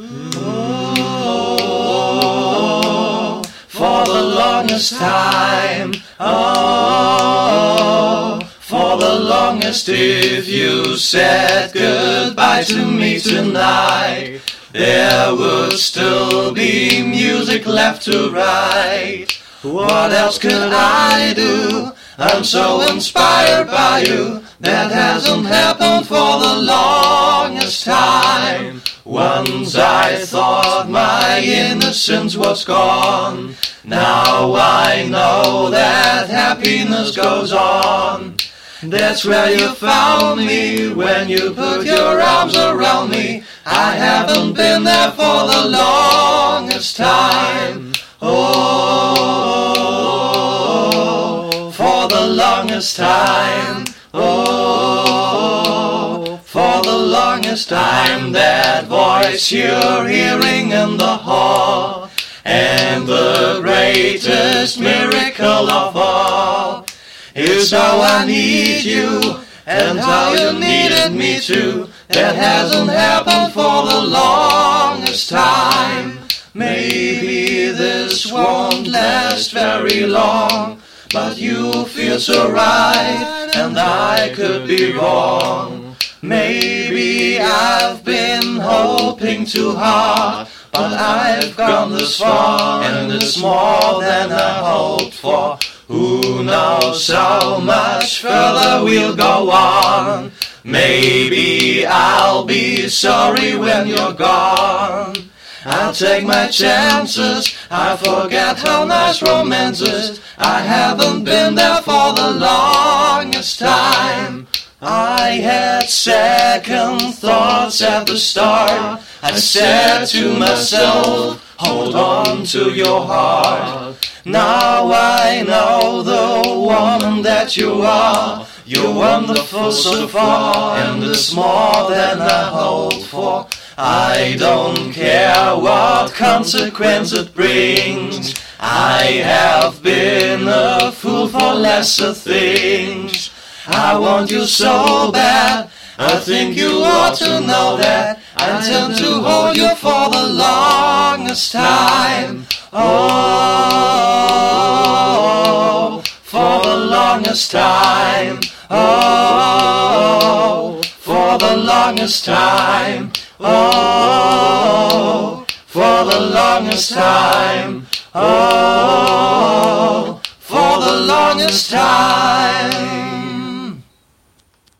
Oh, for the longest time. Oh, for the longest if you said goodbye to me tonight. There would still be music left to write. What else could I do? I'm so inspired by you. That hasn't happened for the longest time. Once I thought my innocence was gone. Now I know that happiness goes on. That's where you found me when you put your arms around me. I haven't been there for the longest for the longest time. Oh, for the longest time. That voice you're hearing in the hall. And the greatest miracle of all is how I need you and how you needed me too. That hasn't happened for the longest time. Maybe this won't last very long, but you feel so right, and I could be wrong. Maybe I've been hoping too hard, but I've gone this far, and it's more than I hoped for. Who knows how much further we'll go on? Maybe I'll be sorry when you're gone. I'll take my chances. I forget how nice romance is. I haven't been there for the longest time. I had second thoughts at the start. I said to myself, hold on to your heart. Now I know the woman that you are. You're wonderful so far, and it's more than I hoped for. I don't care what consequence it brings. I have been a fool for lesser things. I want you so bad. I think you ought to know that. I intend to hold you for the longest time. Oh, for the longest time. Oh, for the longest time. Oh, for the longest time. Oh, for the longest time.